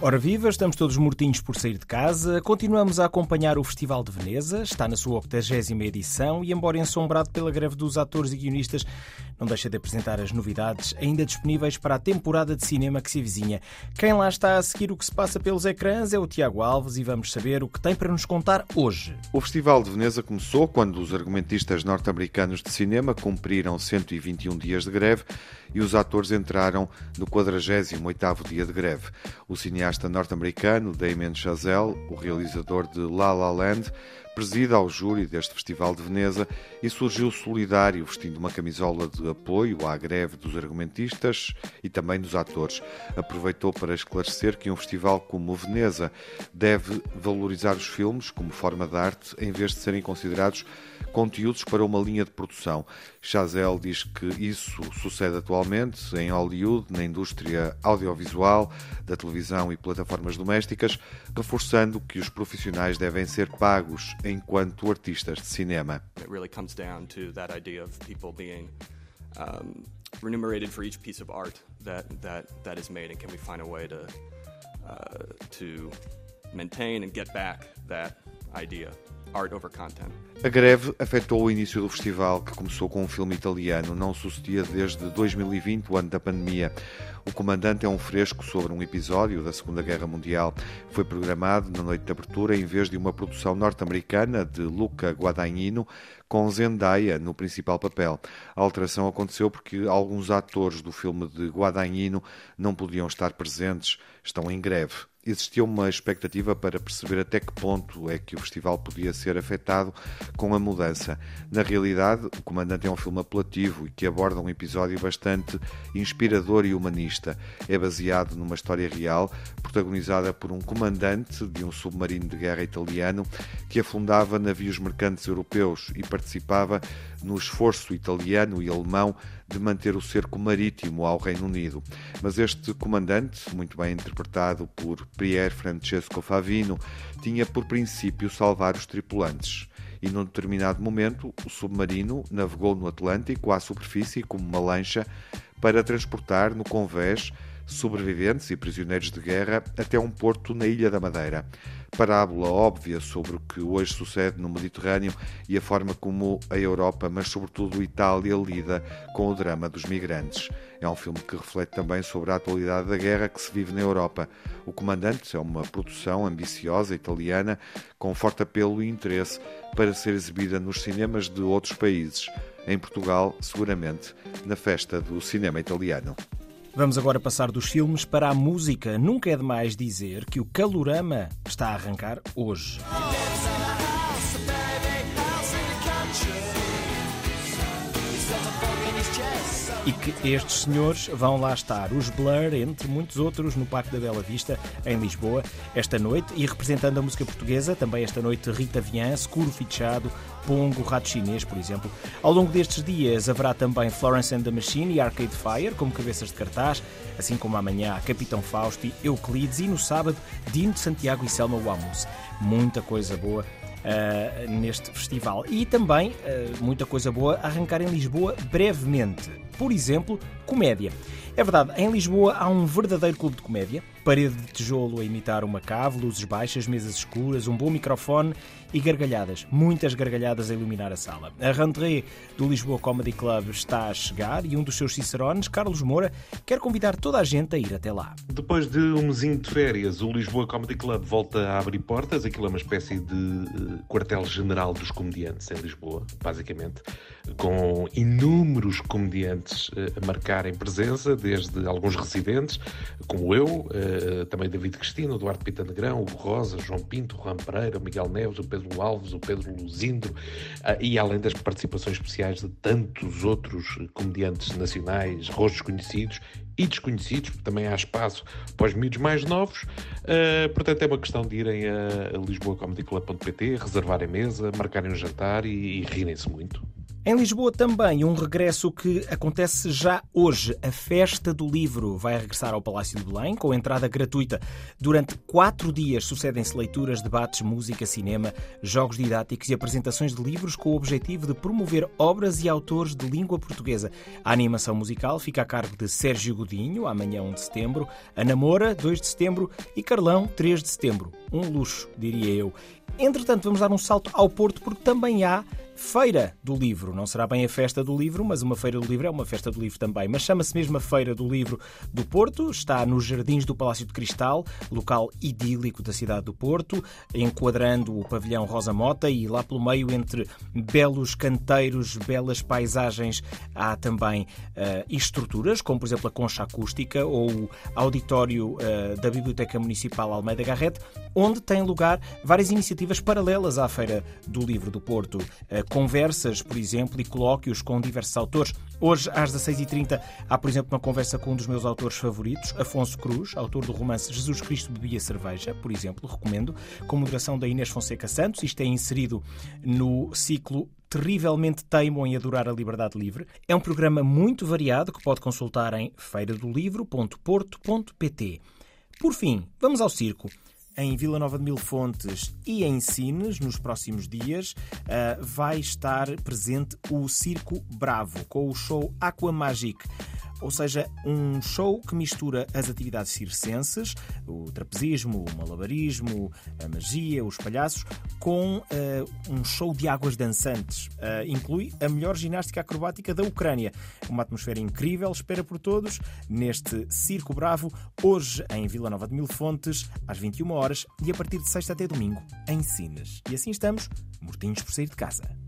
Ora viva, estamos todos mortinhos por sair de casa. Continuamos a acompanhar o Festival de Veneza. Está na sua 80 edição e, embora ensombrado pela greve dos atores e guionistas, não deixa de apresentar as novidades ainda disponíveis para a temporada de cinema que se avizinha. Quem lá está a seguir o que se passa pelos ecrãs é o Tiago Alves e vamos saber o que tem para nos contar hoje. O Festival de Veneza começou quando os argumentistas norte-americanos de cinema cumpriram 121 dias de greve e os atores entraram no 48º dia de greve. O cineasta norte-americano Damien Chazelle, o realizador de La La Land, presida ao júri deste Festival de Veneza e surgiu solidário vestindo uma camisola de apoio à greve dos argumentistas e também dos atores. Aproveitou para esclarecer que um festival como Veneza deve valorizar os filmes como forma de arte em vez de serem considerados conteúdos para uma linha de produção. Chazelle diz que isso sucede atualmente em Hollywood, na indústria audiovisual, da televisão e plataformas domésticas, reforçando que os profissionais devem ser pagos enquanto artistas de cinema. It really comes down to that idea of people being um, remunerated for each piece of art that that that is made, and can we find a way to uh, to maintain and get back that idea? Art over content. A greve afetou o início do festival, que começou com um filme italiano, não sucedia desde 2020, o ano da pandemia. O Comandante é um fresco sobre um episódio da Segunda Guerra Mundial. Foi programado na noite de abertura em vez de uma produção norte-americana de Luca Guadagnino, com Zendaya no principal papel. A alteração aconteceu porque alguns atores do filme de Guadagnino não podiam estar presentes, estão em greve existia uma expectativa para perceber até que ponto é que o festival podia ser afetado com a mudança. Na realidade, o Comandante é um filme apelativo e que aborda um episódio bastante inspirador e humanista. É baseado numa história real, protagonizada por um comandante de um submarino de guerra italiano que afundava navios mercantes europeus e participava no esforço italiano e alemão de manter o cerco marítimo ao Reino Unido. Mas este comandante, muito bem interpretado por Pier Francesco Favino, tinha por princípio salvar os tripulantes. E num determinado momento, o submarino navegou no Atlântico à superfície como uma lancha para transportar no convés sobreviventes e prisioneiros de guerra até um porto na Ilha da Madeira. Parábola óbvia sobre o que hoje sucede no Mediterrâneo e a forma como a Europa, mas sobretudo Itália, lida com o drama dos migrantes. É um filme que reflete também sobre a atualidade da guerra que se vive na Europa. O Comandante é uma produção ambiciosa italiana com forte apelo e interesse para ser exibida nos cinemas de outros países. Em Portugal, seguramente, na festa do cinema italiano. Vamos agora passar dos filmes para a música. Nunca é demais dizer que o Calorama está a arrancar hoje. E que estes senhores vão lá estar, os Blur, entre muitos outros, no Parque da Bela Vista, em Lisboa, esta noite, e representando a música portuguesa, também esta noite Rita Vian, Scuro Fichado, Pongo, Rato Chinês, por exemplo. Ao longo destes dias haverá também Florence and the Machine e Arcade Fire, como cabeças de cartaz, assim como amanhã Capitão Fausto e Euclides, e no sábado Dino de Santiago e Selma Wamus. Muita coisa boa Uh, neste festival. E também uh, muita coisa boa arrancar em Lisboa brevemente. Por exemplo, comédia. É verdade, em Lisboa há um verdadeiro clube de comédia. Parede de tijolo a imitar uma cave, luzes baixas, mesas escuras, um bom microfone e gargalhadas. Muitas gargalhadas a iluminar a sala. A rentrée do Lisboa Comedy Club está a chegar e um dos seus cicerones, Carlos Moura, quer convidar toda a gente a ir até lá. Depois de um mesinho de férias, o Lisboa Comedy Club volta a abrir portas. Aquilo é uma espécie de eh, quartel-general dos comediantes em Lisboa, basicamente, com inúmeros comediantes eh, a marcarem presença desde alguns residentes, como eu, eh, também David Cristina, Eduardo Pita Negrão, Hugo Rosa, João Pinto, Juan Pereira, Miguel Neves, o Pedro Alves, o Pedro Luzindo, eh, e além das participações especiais de tantos outros comediantes nacionais, rostos conhecidos e desconhecidos, porque também há espaço para os miúdos mais novos. Uh, portanto, é uma questão de irem a lisboacomedyclub.pt, reservarem mesa, marcarem um jantar e, e rirem-se muito. Em Lisboa também um regresso que acontece já hoje. A Festa do Livro vai regressar ao Palácio de Belém com entrada gratuita. Durante quatro dias sucedem-se leituras, debates, música, cinema, jogos didáticos e apresentações de livros com o objetivo de promover obras e autores de língua portuguesa. A animação musical fica a cargo de Sérgio Godinho, amanhã 1 de setembro, a Namora, 2 de setembro e Carlão, 3 de setembro. Um luxo, diria eu. Entretanto, vamos dar um salto ao Porto porque também há Feira do Livro. Não será bem a festa do livro, mas uma Feira do Livro é uma festa do livro também. Mas chama-se mesmo a Feira do Livro do Porto. Está nos Jardins do Palácio de Cristal, local idílico da cidade do Porto, enquadrando o pavilhão Rosa Mota e lá pelo meio, entre belos canteiros, belas paisagens, há também uh, estruturas, como por exemplo a concha acústica ou o auditório uh, da Biblioteca Municipal Almeida Garrete, onde têm lugar várias iniciativas paralelas à Feira do Livro do Porto. Uh, conversas, por exemplo, e colóquios com diversos autores. Hoje, às 16h30, há, por exemplo, uma conversa com um dos meus autores favoritos, Afonso Cruz, autor do romance Jesus Cristo Bebia Cerveja, por exemplo, recomendo, com moderação da Inês Fonseca Santos. Isto é inserido no ciclo terrivelmente teimam em adorar a liberdade livre. É um programa muito variado que pode consultar em feiradolivro.porto.pt. Por fim, vamos ao circo em Vila Nova de Mil Fontes e em Sines, nos próximos dias, uh, vai estar presente o Circo Bravo, com o show Aqua Magic ou seja, um show que mistura as atividades circenses, o trapezismo, o malabarismo, a magia, os palhaços, com uh, um show de águas dançantes. Uh, inclui a melhor ginástica acrobática da Ucrânia. Uma atmosfera incrível, espera por todos neste Circo Bravo, hoje em Vila Nova de Mil Fontes, às 21 horas e a partir de sexta até domingo, em Sines. E assim estamos, mortinhos por sair de casa.